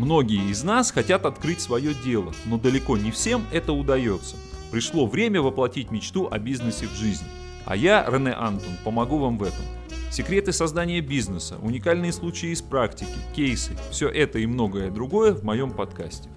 Многие из нас хотят открыть свое дело, но далеко не всем это удается. Пришло время воплотить мечту о бизнесе в жизнь. А я, Рене Антон, помогу вам в этом. Секреты создания бизнеса, уникальные случаи из практики, кейсы – все это и многое другое в моем подкасте.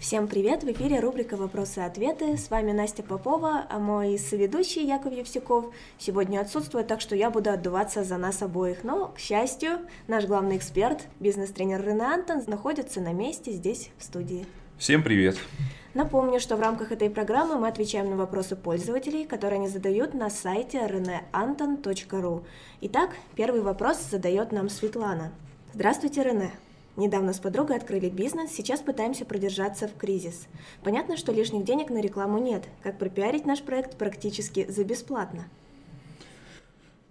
Всем привет! В эфире рубрика «Вопросы и ответы». С вами Настя Попова, а мой соведущий Яков Евсюков сегодня отсутствует, так что я буду отдуваться за нас обоих. Но, к счастью, наш главный эксперт, бизнес-тренер Рене Антон, находится на месте здесь, в студии. Всем привет! Напомню, что в рамках этой программы мы отвечаем на вопросы пользователей, которые они задают на сайте reneanton.ru. Итак, первый вопрос задает нам Светлана. Здравствуйте, Рене. Недавно с подругой открыли бизнес, сейчас пытаемся продержаться в кризис. Понятно, что лишних денег на рекламу нет. Как пропиарить наш проект практически за бесплатно?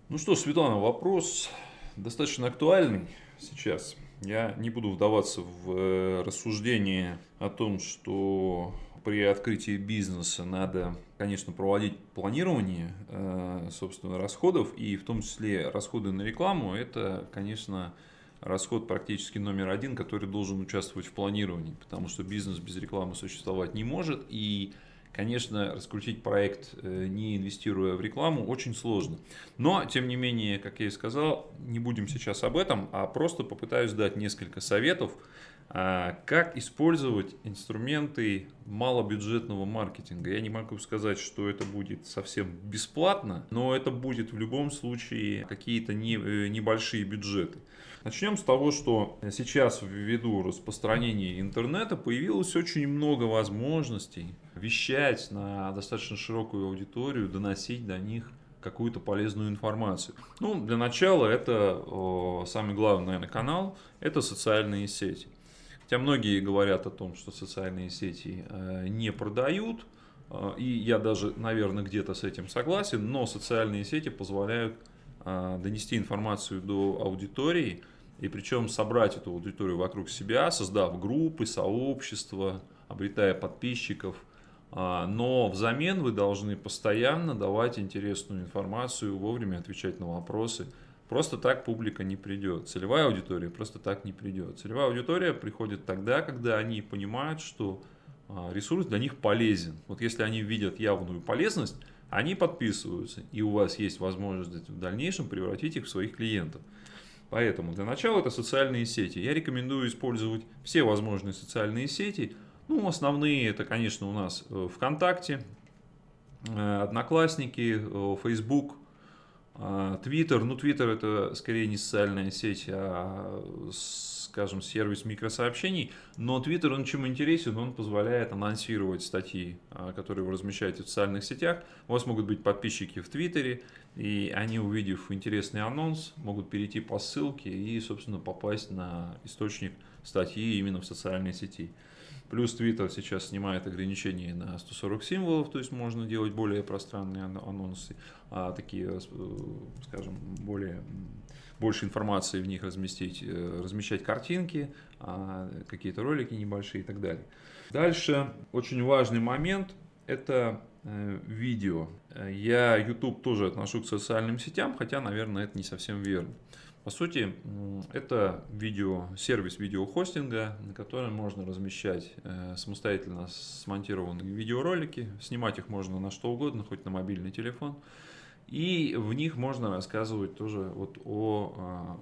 Ну что, Светлана, вопрос достаточно актуальный сейчас. Я не буду вдаваться в э, рассуждение о том, что при открытии бизнеса надо, конечно, проводить планирование, э, собственно, расходов, и в том числе расходы на рекламу, это, конечно, расход практически номер один, который должен участвовать в планировании, потому что бизнес без рекламы существовать не может. И, конечно, раскрутить проект, э, не инвестируя в рекламу, очень сложно. Но, тем не менее, как я и сказал, не будем сейчас об этом, а просто попытаюсь дать несколько советов, как использовать инструменты малобюджетного маркетинга. Я не могу сказать, что это будет совсем бесплатно, но это будет в любом случае какие-то э, небольшие бюджеты. Начнем с того, что сейчас ввиду распространения интернета появилось очень много возможностей вещать на достаточно широкую аудиторию, доносить до них какую-то полезную информацию. Ну, для начала это о, самый главный, наверное, канал, это социальные сети. Хотя многие говорят о том, что социальные сети э, не продают, э, и я даже, наверное, где-то с этим согласен, но социальные сети позволяют э, донести информацию до аудитории, и причем собрать эту аудиторию вокруг себя, создав группы, сообщества, обретая подписчиков. Но взамен вы должны постоянно давать интересную информацию, вовремя отвечать на вопросы – Просто так публика не придет. Целевая аудитория просто так не придет. Целевая аудитория приходит тогда, когда они понимают, что а, ресурс для них полезен. Вот если они видят явную полезность, они подписываются, и у вас есть возможность в дальнейшем превратить их в своих клиентов. Поэтому для начала это социальные сети. Я рекомендую использовать все возможные социальные сети. Ну, основные это, конечно, у нас э, ВКонтакте, э, Одноклассники, э, Facebook – Твиттер, ну Твиттер это скорее не социальная сеть, а, скажем, сервис микросообщений, но Твиттер, он чем интересен, он позволяет анонсировать статьи, а, которые вы размещаете в социальных сетях. У вас могут быть подписчики в Твиттере, и они, увидев интересный анонс, могут перейти по ссылке и, собственно, попасть на источник статьи именно в социальной сети. Плюс Twitter сейчас снимает ограничения на 140 символов, то есть можно делать более пространные анонсы, а такие, э, скажем, более больше информации в них разместить, э, размещать картинки, а, какие-то ролики небольшие и так далее. Дальше очень важный момент – это э, видео. Я YouTube тоже отношу к социальным сетям, хотя, наверное, это не совсем верно. По сути, это видео, сервис видеохостинга, на котором можно размещать э, самостоятельно смонтированные видеоролики. Снимать их можно на что угодно, хоть на мобильный телефон. И в них можно рассказывать тоже вот о а,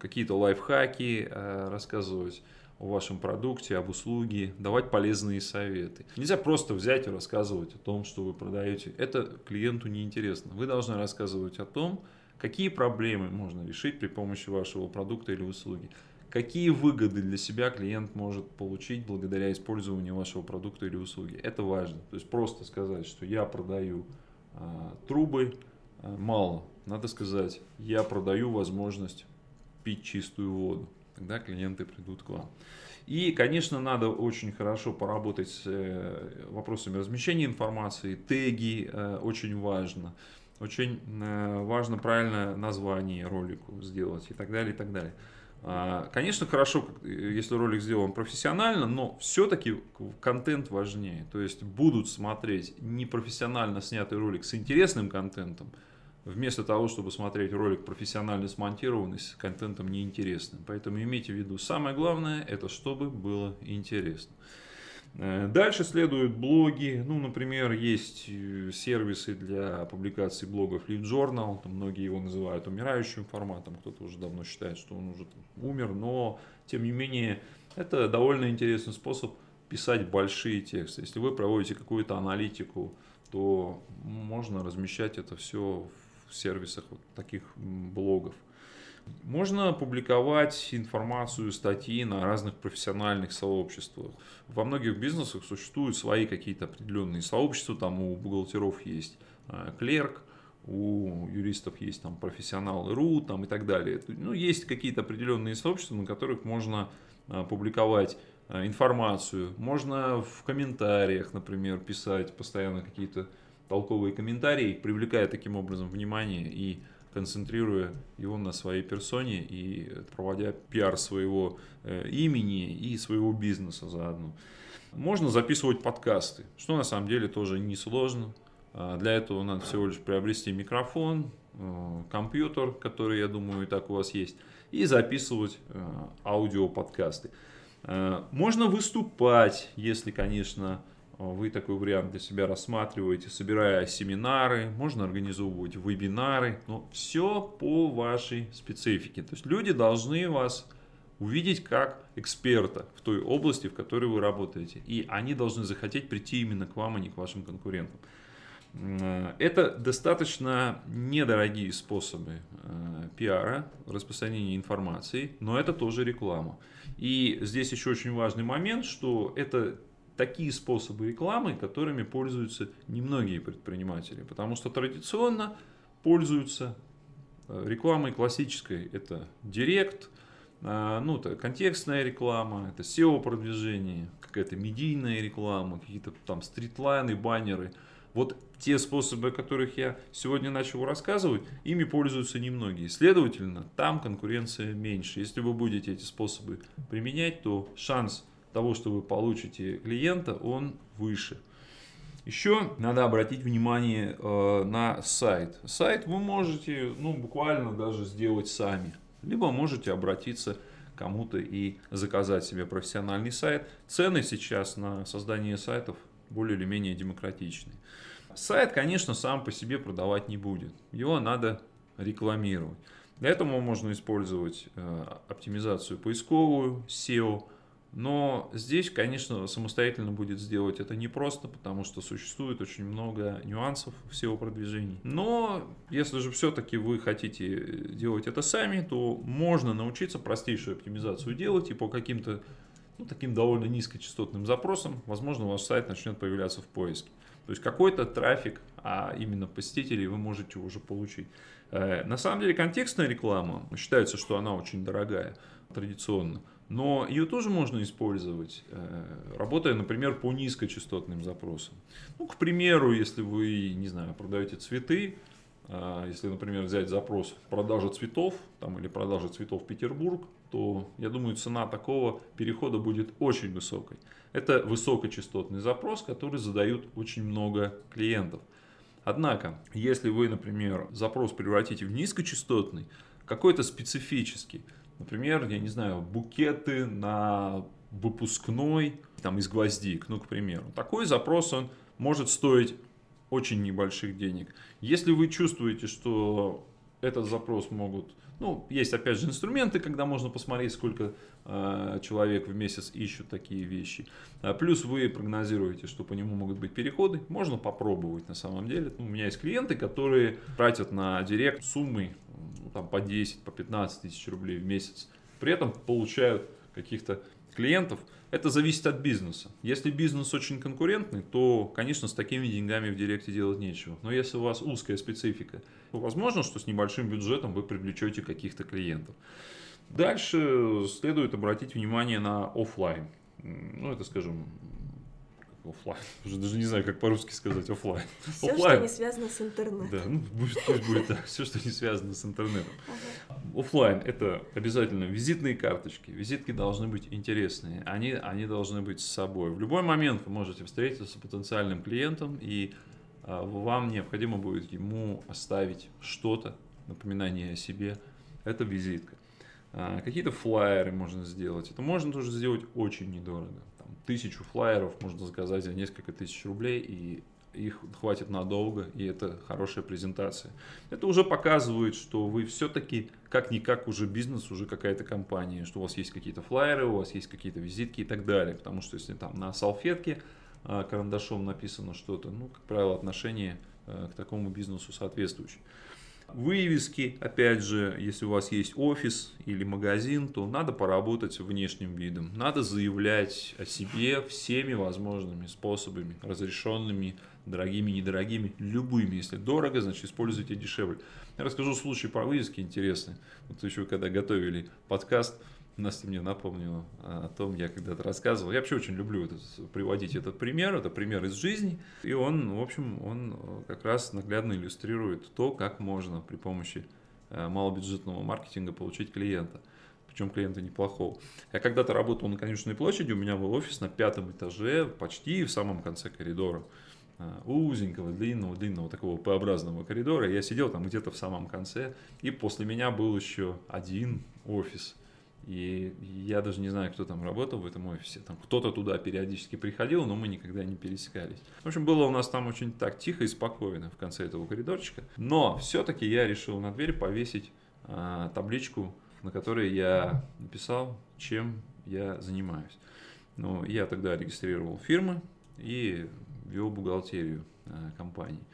какие-то лайфхаки, э, рассказывать о вашем продукте, об услуге, давать полезные советы. Нельзя просто взять и рассказывать о том, что вы продаете. Это клиенту неинтересно. Вы должны рассказывать о том, Какие проблемы можно решить при помощи вашего продукта или услуги? Какие выгоды для себя клиент может получить благодаря использованию вашего продукта или услуги? Это важно. То есть просто сказать, что я продаю а, трубы, а, мало. Надо сказать, я продаю возможность пить чистую воду. Тогда клиенты придут к вам. И, конечно, надо очень хорошо поработать с э, вопросами размещения информации. Теги э, очень важно. Очень э, важно правильное название ролику сделать и так далее, и так далее. А, конечно, хорошо, если ролик сделан профессионально, но все-таки контент важнее. То есть будут смотреть непрофессионально снятый ролик с интересным контентом, вместо того, чтобы смотреть ролик профессионально смонтированный с контентом неинтересным. Поэтому имейте в виду, самое главное, это чтобы было интересно. Э, дальше следуют блоги. Ну, например, есть э, сервисы для публикации блогов Lead Journal. Там многие его называют умирающим форматом. Кто-то уже давно считает, что он уже умер. Но, тем не менее, это довольно интересный способ писать большие тексты. Если вы проводите какую-то аналитику, то можно размещать это все в сервисах вот таких блогов. Можно публиковать информацию, статьи на разных профессиональных сообществах. Во многих бизнесах существуют свои какие-то определенные сообщества, там у бухгалтеров есть а, клерк, у юристов есть там профессионалы РУ там, и так далее. Ну, есть какие-то определенные сообщества, на которых можно а, публиковать а, информацию. Можно в комментариях, например, писать постоянно какие-то толковые комментарии, привлекая таким образом внимание и концентрируя его на своей персоне и проводя пиар своего э, имени и своего бизнеса заодно. Можно записывать подкасты, что на самом деле тоже несложно. А для этого надо всего лишь приобрести микрофон, э, компьютер, который, я думаю, и так у вас есть, и записывать э, аудиоподкасты. Можно выступать, если, конечно, вы такой вариант для себя рассматриваете, собирая семинары, можно организовывать вебинары, но все по вашей специфике. То есть люди должны вас увидеть как эксперта в той области, в которой вы работаете. И они должны захотеть прийти именно к вам, а не к вашим конкурентам. Это достаточно недорогие способы э, пиара, распространения информации, но это тоже реклама. И здесь еще очень важный момент, что это такие способы рекламы, которыми пользуются немногие предприниматели. Потому что традиционно пользуются э, рекламой классической. Это директ, э, ну, это контекстная реклама, это SEO-продвижение, какая-то медийная реклама, какие-то там стритлайны, баннеры. Вот те способы, о которых я сегодня начал рассказывать, ими пользуются немногие. Следовательно, там конкуренция меньше. Если вы будете эти способы применять, то шанс того, что вы получите клиента, он выше. Еще надо обратить внимание э, на сайт. Сайт вы можете ну, буквально даже сделать сами. Либо можете обратиться кому-то и заказать себе профессиональный сайт. Цены сейчас на создание сайтов более или менее демократичны. Сайт, конечно, сам по себе продавать не будет. Его надо рекламировать. Для этого можно использовать э, оптимизацию поисковую, SEO, но здесь, конечно, самостоятельно будет сделать это непросто, потому что существует очень много нюансов всего продвижения. Но если же все-таки вы хотите делать это сами, то можно научиться простейшую оптимизацию делать и по каким-то ну, таким довольно низкочастотным запросам, возможно, ваш сайт начнет появляться в поиске. То есть какой-то трафик, а именно посетителей вы можете уже получить. Э, на самом деле контекстная реклама, считается, что она очень дорогая традиционно. Но ее тоже можно использовать, э, работая, например, по низкочастотным запросам. Ну, к примеру, если вы, не знаю, продаете цветы, э, если, например, взять запрос продажа цветов там, или продажа цветов Петербург, то, я думаю, цена такого перехода будет очень высокой. Это высокочастотный запрос, который задают очень много клиентов. Однако, если вы, например, запрос превратите в низкочастотный, какой-то специфический, Например, я не знаю, букеты на выпускной там, из гвоздик, ну, к примеру. Такой запрос, он может стоить очень небольших денег. Если вы чувствуете, что этот запрос могут... Ну, есть опять же инструменты, когда можно посмотреть, сколько э, человек в месяц ищут такие вещи. А плюс вы прогнозируете, что по нему могут быть переходы. Можно попробовать на самом деле. Ну, у меня есть клиенты, которые тратят на директ суммы ну, там, по 10, по 15 тысяч рублей в месяц. При этом получают каких-то клиентов. Это зависит от бизнеса. Если бизнес очень конкурентный, то, конечно, с такими деньгами в директе делать нечего. Но если у вас узкая специфика, то возможно, что с небольшим бюджетом вы привлечете каких-то клиентов. Дальше следует обратить внимание на офлайн. Ну, это, скажем, офлайн. Уже даже не знаю, как по-русски сказать офлайн. Все, что не связано с интернетом. Да, ну пусть, пусть будет так. Все, что не связано с интернетом. Ага. Офлайн это обязательно визитные карточки. Визитки должны быть интересные. Они, они должны быть с собой. В любой момент вы можете встретиться с потенциальным клиентом и а, вам необходимо будет ему оставить что-то, напоминание о себе. Это визитка. А, какие-то флайеры можно сделать. Это можно тоже сделать очень недорого. Тысячу флайеров можно заказать за несколько тысяч рублей, и их хватит надолго, и это хорошая презентация. Это уже показывает, что вы все-таки как-никак уже бизнес, уже какая-то компания, что у вас есть какие-то флайеры, у вас есть какие-то визитки и так далее. Потому что если там на салфетке а, карандашом написано что-то, ну, как правило, отношение а, к такому бизнесу соответствующее. Вывески, опять же, если у вас есть офис или магазин, то надо поработать внешним видом. Надо заявлять о себе всеми возможными способами, разрешенными, дорогими, недорогими, любыми. Если дорого, значит используйте дешевле. Я расскажу случай про вывески интересный. Вот еще когда готовили подкаст, Настя мне напомнила о том, я когда-то рассказывал. Я вообще очень люблю этот, приводить этот пример. Это пример из жизни. И он, в общем, он как раз наглядно иллюстрирует то, как можно при помощи э, малобюджетного маркетинга получить клиента. Причем клиента неплохого. Я когда-то работал на Конечной площади, у меня был офис на пятом этаже, почти в самом конце коридора э, узенького, длинного, длинного такого П-образного коридора. Я сидел там где-то в самом конце, и после меня был еще один офис – и я даже не знаю, кто там работал в этом офисе. Там кто-то туда периодически приходил, но мы никогда не пересекались. В общем, было у нас там очень так тихо и спокойно в конце этого коридорчика. Но все-таки я решил на дверь повесить а, табличку, на которой я написал, чем я занимаюсь. Ну, я тогда регистрировал фирмы и вел бухгалтерию а, компании.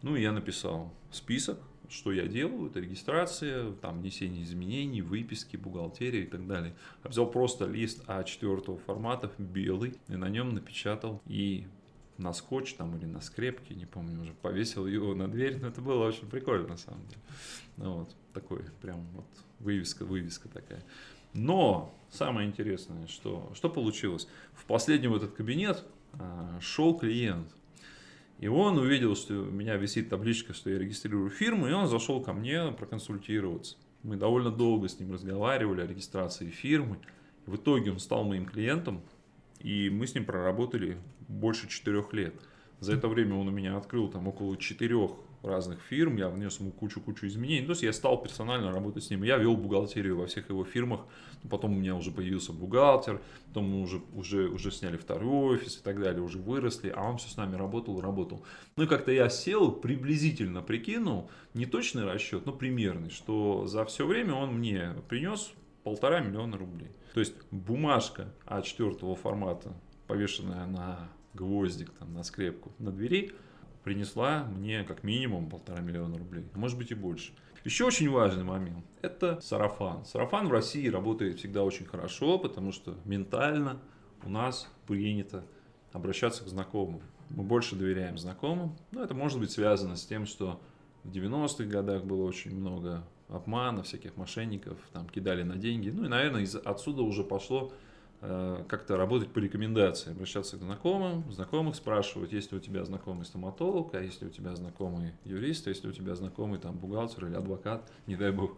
Ну, я написал список что я делаю, это регистрация, там внесение изменений, выписки, бухгалтерия и так далее. Я взял просто лист А4 формата, белый, и на нем напечатал и на скотч там или на скрепке, не помню уже, повесил его на дверь, но это было очень прикольно на самом деле. Ну, вот, такой прям вот вывеска, вывеска такая. Но самое интересное, что, что получилось. В последний в этот кабинет а, шел клиент, и он увидел, что у меня висит табличка, что я регистрирую фирму, и он зашел ко мне проконсультироваться. Мы довольно долго с ним разговаривали о регистрации фирмы. В итоге он стал моим клиентом, и мы с ним проработали больше четырех лет. За это время он у меня открыл там около четырех разных фирм, я внес ему кучу-кучу изменений. То есть я стал персонально работать с ним. Я вел бухгалтерию во всех его фирмах. Потом у меня уже появился бухгалтер, потом мы уже, уже, уже сняли второй офис и так далее, уже выросли, а он все с нами работал, работал. Ну и как-то я сел, приблизительно прикинул, не точный расчет, но примерный, что за все время он мне принес полтора миллиона рублей. То есть бумажка А4 формата, повешенная на гвоздик, там, на скрепку на двери – принесла мне как минимум полтора миллиона рублей, а может быть и больше. Еще очень важный момент – это сарафан. Сарафан в России работает всегда очень хорошо, потому что ментально у нас принято обращаться к знакомым. Мы больше доверяем знакомым. Но это может быть связано с тем, что в 90-х годах было очень много обмана, всяких мошенников, там кидали на деньги. Ну и, наверное, из отсюда уже пошло как-то работать по рекомендации, обращаться к знакомым, знакомых спрашивать, есть ли у тебя знакомый стоматолог, а есть ли у тебя знакомый юрист, а есть ли у тебя знакомый там бухгалтер или адвокат, не дай бог.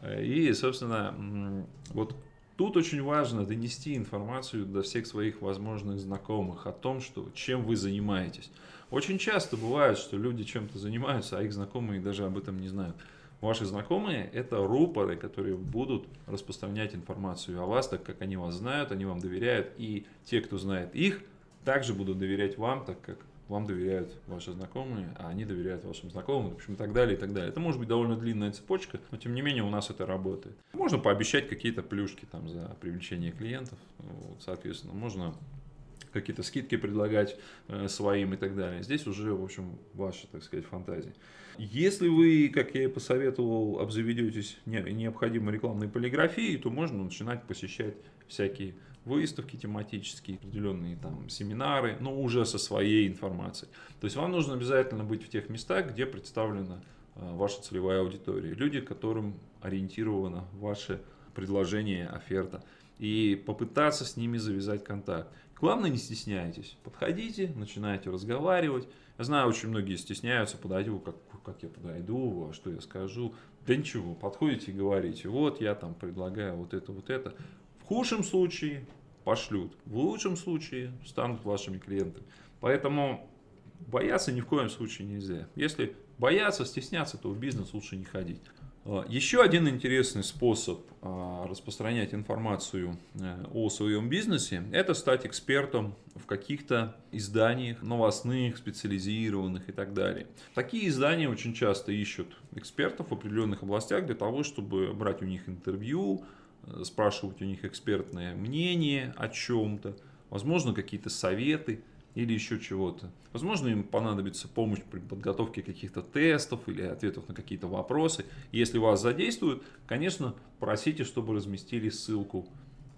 Э, и, собственно, вот тут очень важно донести информацию до всех своих возможных знакомых о том, что, чем вы занимаетесь. Очень часто бывает, что люди чем-то занимаются, а их знакомые даже об этом не знают. Ваши знакомые – это рупоры, которые будут распространять информацию о вас, так как они вас знают, они вам доверяют. И те, кто знает их, также будут доверять вам, так как вам доверяют ваши знакомые, а они доверяют вашим знакомым, в общем, и так далее, и так далее. Это может быть довольно длинная цепочка, но тем не менее у нас это работает. Можно пообещать какие-то плюшки там за привлечение клиентов, вот, соответственно, можно какие-то скидки предлагать э, своим и так далее. Здесь уже, в общем, ваша, так сказать, фантазия. Если вы, как я и посоветовал, обзаведетесь необходимой рекламной полиграфией, то можно начинать посещать всякие выставки тематические, определенные там семинары, но уже со своей информацией. То есть вам нужно обязательно быть в тех местах, где представлена э, ваша целевая аудитория, люди, которым ориентировано ваше предложение, оферта, и попытаться с ними завязать контакт. Главное, не стесняйтесь. Подходите, начинайте разговаривать. Я знаю, очень многие стесняются, подойду, как, как я подойду, что я скажу. Да ничего, подходите и говорите, вот я там предлагаю вот это, вот это. В худшем случае пошлют, в лучшем случае станут вашими клиентами. Поэтому бояться ни в коем случае нельзя. Если бояться, стесняться, то в бизнес лучше не ходить. А, еще один интересный способ а, распространять информацию э, о своем бизнесе – это стать экспертом в каких-то изданиях новостных, специализированных и так далее. Такие издания очень часто ищут экспертов в определенных областях для того, чтобы брать у них интервью, э, спрашивать у них экспертное мнение о чем-то, возможно, какие-то советы – или еще чего-то. Возможно, им понадобится помощь при подготовке каких-то тестов или ответов на какие-то вопросы. Если вас задействуют, конечно, просите, чтобы разместили ссылку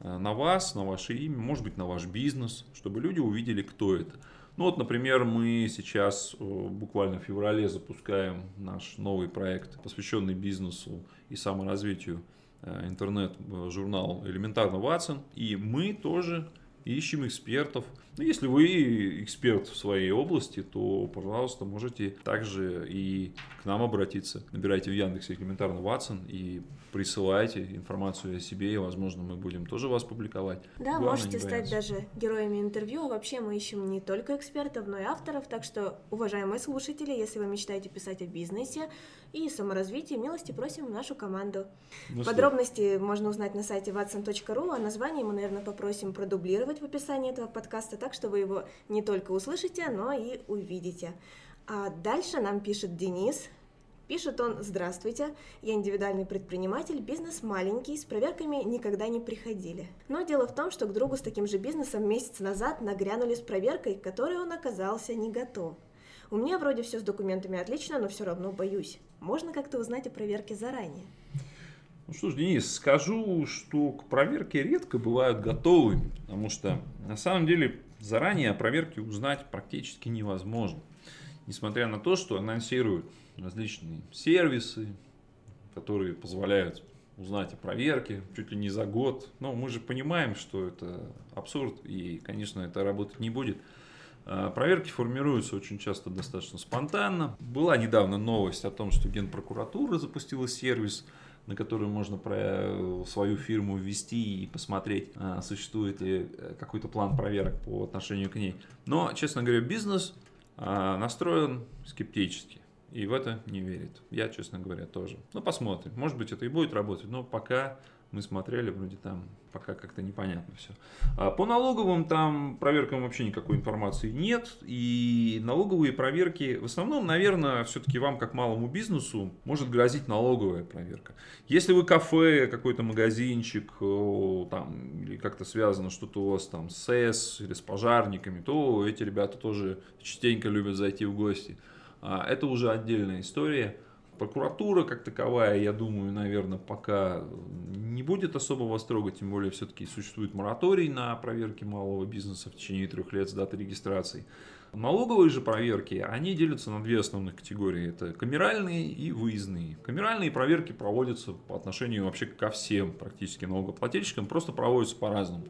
э, на вас, на ваше имя, может быть, на ваш бизнес, чтобы люди увидели, кто это. Ну вот, например, мы сейчас э, буквально в феврале запускаем наш новый проект, посвященный бизнесу и саморазвитию, э, интернет-журнал «Элементарно Ватсон». И мы тоже ищем экспертов. Ну, если вы эксперт в своей области, то, пожалуйста, можете также и к нам обратиться. Набирайте в Яндексе элементарно Ватсон и присылайте информацию о себе, и, возможно, мы будем тоже вас публиковать. Да, Главное, можете стать даже героями интервью. Вообще мы ищем не только экспертов, но и авторов. Так что, уважаемые слушатели, если вы мечтаете писать о бизнесе и саморазвитии, милости просим в нашу команду. Ну, Подробности что? можно узнать на сайте watson.ru, а название мы, наверное, попросим продублировать в описании этого подкаста, так что вы его не только услышите, но и увидите. А дальше нам пишет Денис, Пишет он «Здравствуйте, я индивидуальный предприниматель, бизнес маленький, с проверками никогда не приходили. Но дело в том, что к другу с таким же бизнесом месяц назад нагрянули с проверкой, которой он оказался не готов. У меня вроде все с документами отлично, но все равно боюсь. Можно как-то узнать о проверке заранее?» Ну что ж, Денис, скажу, что к проверке редко бывают готовы, потому что на самом деле заранее о проверке узнать практически невозможно. Несмотря на то, что анонсируют различные сервисы, которые позволяют узнать о проверке чуть ли не за год. Но мы же понимаем, что это абсурд и, конечно, это работать не будет. А, проверки формируются очень часто достаточно спонтанно. Была недавно новость о том, что Генпрокуратура запустила сервис, на который можно про свою фирму ввести и посмотреть, а, существует ли э, какой-то план проверок по отношению к ней. Но, честно говоря, бизнес а, настроен скептически и в это не верит. Я, честно говоря, тоже. Ну, посмотрим. Может быть, это и будет работать, но пока мы смотрели, вроде там пока как-то непонятно все. А по налоговым там проверкам вообще никакой информации нет. И налоговые проверки, в основном, наверное, все-таки вам, как малому бизнесу, может грозить налоговая проверка. Если вы кафе, какой-то магазинчик, там, или как-то связано что-то у вас там с СЭС или с пожарниками, то эти ребята тоже частенько любят зайти в гости. А, это уже отдельная история. Прокуратура как таковая, я думаю, наверное, пока не будет особо восторга, тем более все-таки существует мораторий на проверки малого бизнеса в течение трех лет с даты регистрации. Налоговые же проверки, они делятся на две основных категории. Это камеральные и выездные. Камеральные проверки проводятся по отношению вообще ко всем практически налогоплательщикам, просто проводятся по-разному.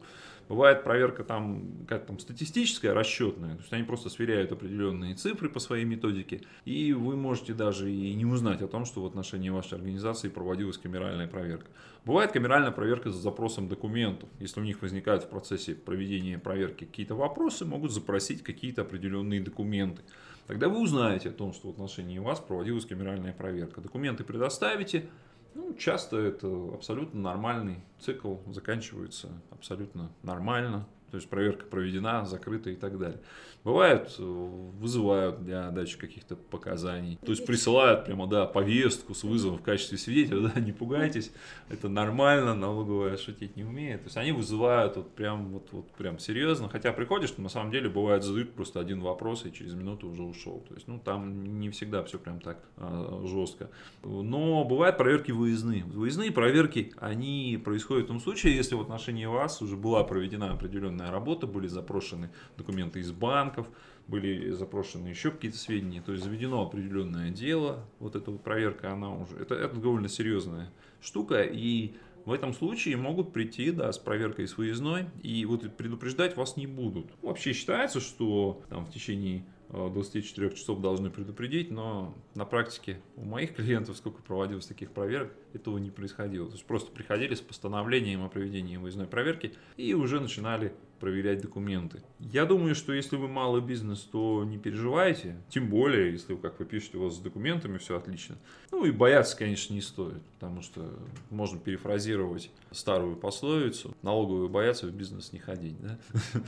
Бывает проверка там, как там, статистическая, расчетная. То есть они просто сверяют определенные цифры по своей методике. И вы можете даже и не узнать о том, что в отношении вашей организации проводилась камеральная проверка. Бывает камеральная проверка за запросом документов. Если у них возникают в процессе проведения проверки какие-то вопросы, могут запросить какие-то определенные документы. Тогда вы узнаете о том, что в отношении вас проводилась камеральная проверка. Документы предоставите, ну, часто это абсолютно нормальный цикл, заканчивается абсолютно нормально. То есть проверка проведена, закрыта и так далее. Бывают, э, вызывают для дачи каких-то показаний. То есть присылают прямо, да, повестку с вызовом в качестве свидетеля, да, не пугайтесь, это нормально, налоговая шутить не умеет. То есть они вызывают вот прям, вот, вот прям серьезно. Хотя приходишь, на самом деле бывает задают просто один вопрос и через минуту уже ушел. То есть, ну, там не всегда все прям так а, жестко. Но бывают проверки выездные. Выездные проверки, они происходят в том случае, если в отношении вас уже была проведена определенная работа, были запрошены документы из банков, были запрошены еще какие-то сведения, то есть заведено определенное дело, вот эта вот проверка, она уже, это, это довольно серьезная штука, и в этом случае могут прийти да, с проверкой с выездной, и вот предупреждать вас не будут. Вообще считается, что там в течение 24 э, часов должны предупредить, но на практике у моих клиентов, сколько проводилось таких проверок, этого не происходило. То есть просто приходили с постановлением о проведении выездной проверки и уже начинали проверять документы. Я думаю, что если вы малый бизнес, то не переживайте. Тем более, если, вы, как вы пишете, у вас с документами все отлично. Ну и бояться, конечно, не стоит, потому что можно перефразировать старую пословицу. Налоговые боятся в бизнес не ходить. Да?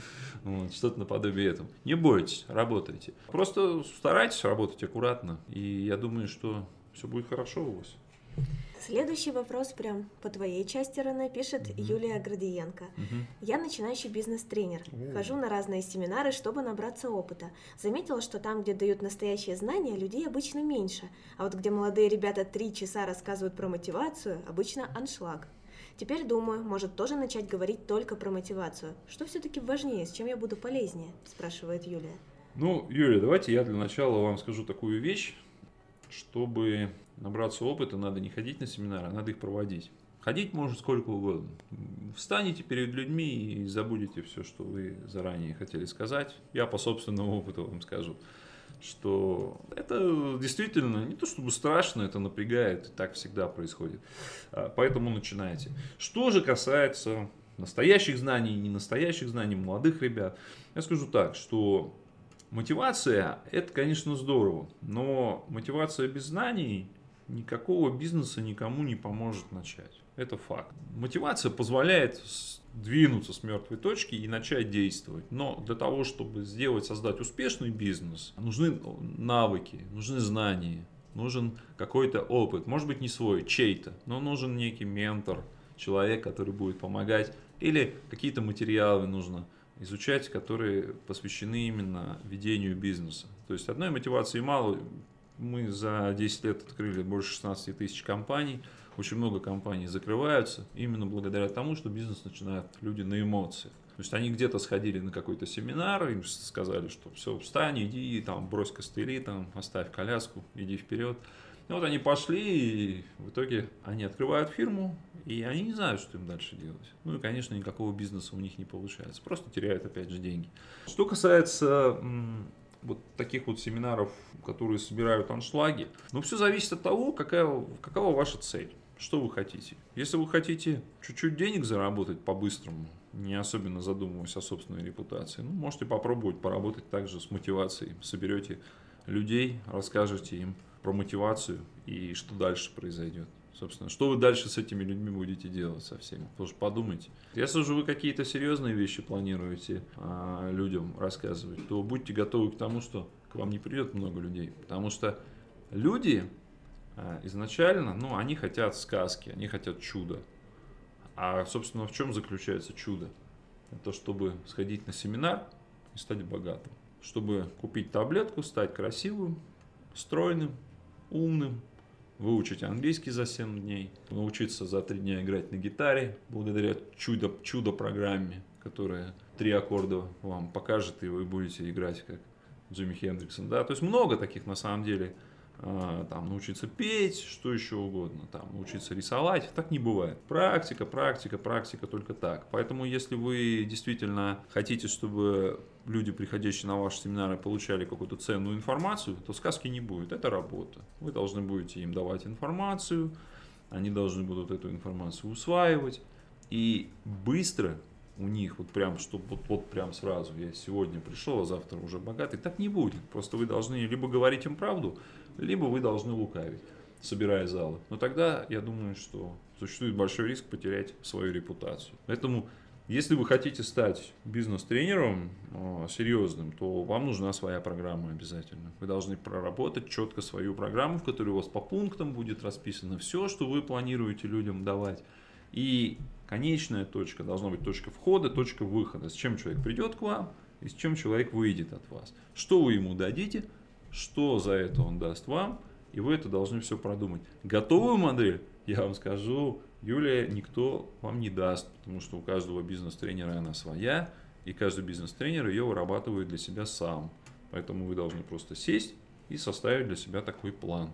Вот, что-то наподобие этого. Не бойтесь, работайте. Просто старайтесь работать аккуратно. И я думаю, что все будет хорошо у вас. Следующий вопрос прям по твоей части, Рене, пишет mm-hmm. Юлия Градиенко. Mm-hmm. Я начинающий бизнес-тренер. Mm-hmm. Хожу на разные семинары, чтобы набраться опыта. Заметила, что там, где дают настоящие знания, людей обычно меньше. А вот где молодые ребята три часа рассказывают про мотивацию, обычно аншлаг. Теперь думаю, может тоже начать говорить только про мотивацию. Что все-таки важнее, с чем я буду полезнее? Спрашивает Юлия. Ну, Юлия, давайте я для начала вам скажу такую вещь, чтобы набраться опыта, надо не ходить на семинары, а надо их проводить. Ходить может сколько угодно. Встанете перед людьми и забудете все, что вы заранее хотели сказать. Я по собственному опыту вам скажу, что это действительно не то чтобы страшно, это напрягает, так всегда происходит. А, поэтому начинайте. Что же касается настоящих знаний, не настоящих знаний, молодых ребят, я скажу так, что мотивация это, конечно, здорово, но мотивация без знаний никакого бизнеса никому не поможет начать. Это факт. Мотивация позволяет двинуться с мертвой точки и начать действовать. Но для того, чтобы сделать, создать успешный бизнес, нужны навыки, нужны знания, нужен какой-то опыт. Может быть не свой, чей-то, но нужен некий ментор, человек, который будет помогать. Или какие-то материалы нужно изучать, которые посвящены именно ведению бизнеса. То есть одной мотивации мало, мы за 10 лет открыли больше 16 тысяч компаний. Очень много компаний закрываются именно благодаря тому, что бизнес начинают люди на эмоциях. То есть они где-то сходили на какой-то семинар, им сказали, что все, встань, иди, там, брось костыли, там, оставь коляску, иди вперед. И вот они пошли, и в итоге они открывают фирму, и они не знают, что им дальше делать. Ну и, конечно, никакого бизнеса у них не получается. Просто теряют, опять же, деньги. Что касается вот таких вот семинаров, которые собирают аншлаги. Но все зависит от того, какая, какова ваша цель. Что вы хотите? Если вы хотите чуть-чуть денег заработать по-быстрому, не особенно задумываясь о собственной репутации, ну, можете попробовать поработать также с мотивацией. Соберете людей, расскажете им про мотивацию и что дальше произойдет. Собственно, что вы дальше с этими людьми будете делать со всеми? Тоже подумайте. Если же вы какие-то серьезные вещи планируете а, людям рассказывать, то будьте готовы к тому, что к вам не придет много людей. Потому что люди а, изначально, ну, они хотят сказки, они хотят чуда. А, собственно, в чем заключается чудо? Это чтобы сходить на семинар и стать богатым. Чтобы купить таблетку, стать красивым, стройным, умным, выучить английский за 7 дней, научиться за 3 дня играть на гитаре благодаря чудо, чудо-программе, которая три аккорда вам покажет, и вы будете играть как Джимми Хендриксон. Да? То есть много таких на самом деле там, научиться петь, что еще угодно, там, научиться рисовать. Так не бывает. Практика, практика, практика только так. Поэтому, если вы действительно хотите, чтобы люди, приходящие на ваши семинары, получали какую-то ценную информацию, то сказки не будет. Это работа. Вы должны будете им давать информацию, они должны будут эту информацию усваивать. И быстро у них вот прям, чтобы вот, вот прям сразу, я сегодня пришел, а завтра уже богатый, так не будет. Просто вы должны либо говорить им правду, либо вы должны лукавить, собирая залы. Но тогда я думаю, что существует большой риск потерять свою репутацию. Поэтому, если вы хотите стать бизнес-тренером э, серьезным, то вам нужна своя программа обязательно. Вы должны проработать четко свою программу, в которой у вас по пунктам будет расписано все, что вы планируете людям давать. И конечная точка должна быть точка входа, точка выхода. С чем человек придет к вам и с чем человек выйдет от вас. Что вы ему дадите, что за это он даст вам, и вы это должны все продумать. Готовую модель, я вам скажу, Юлия, никто вам не даст, потому что у каждого бизнес-тренера она своя, и каждый бизнес-тренер ее вырабатывает для себя сам. Поэтому вы должны просто сесть и составить для себя такой план.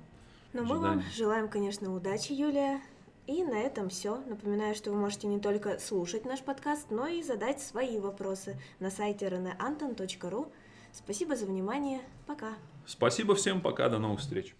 Но мы вам желаем, конечно, удачи, Юлия. И на этом все. Напоминаю, что вы можете не только слушать наш подкаст, но и задать свои вопросы на сайте reneanton.ru. Спасибо за внимание. Пока. Спасибо всем. Пока. До новых встреч.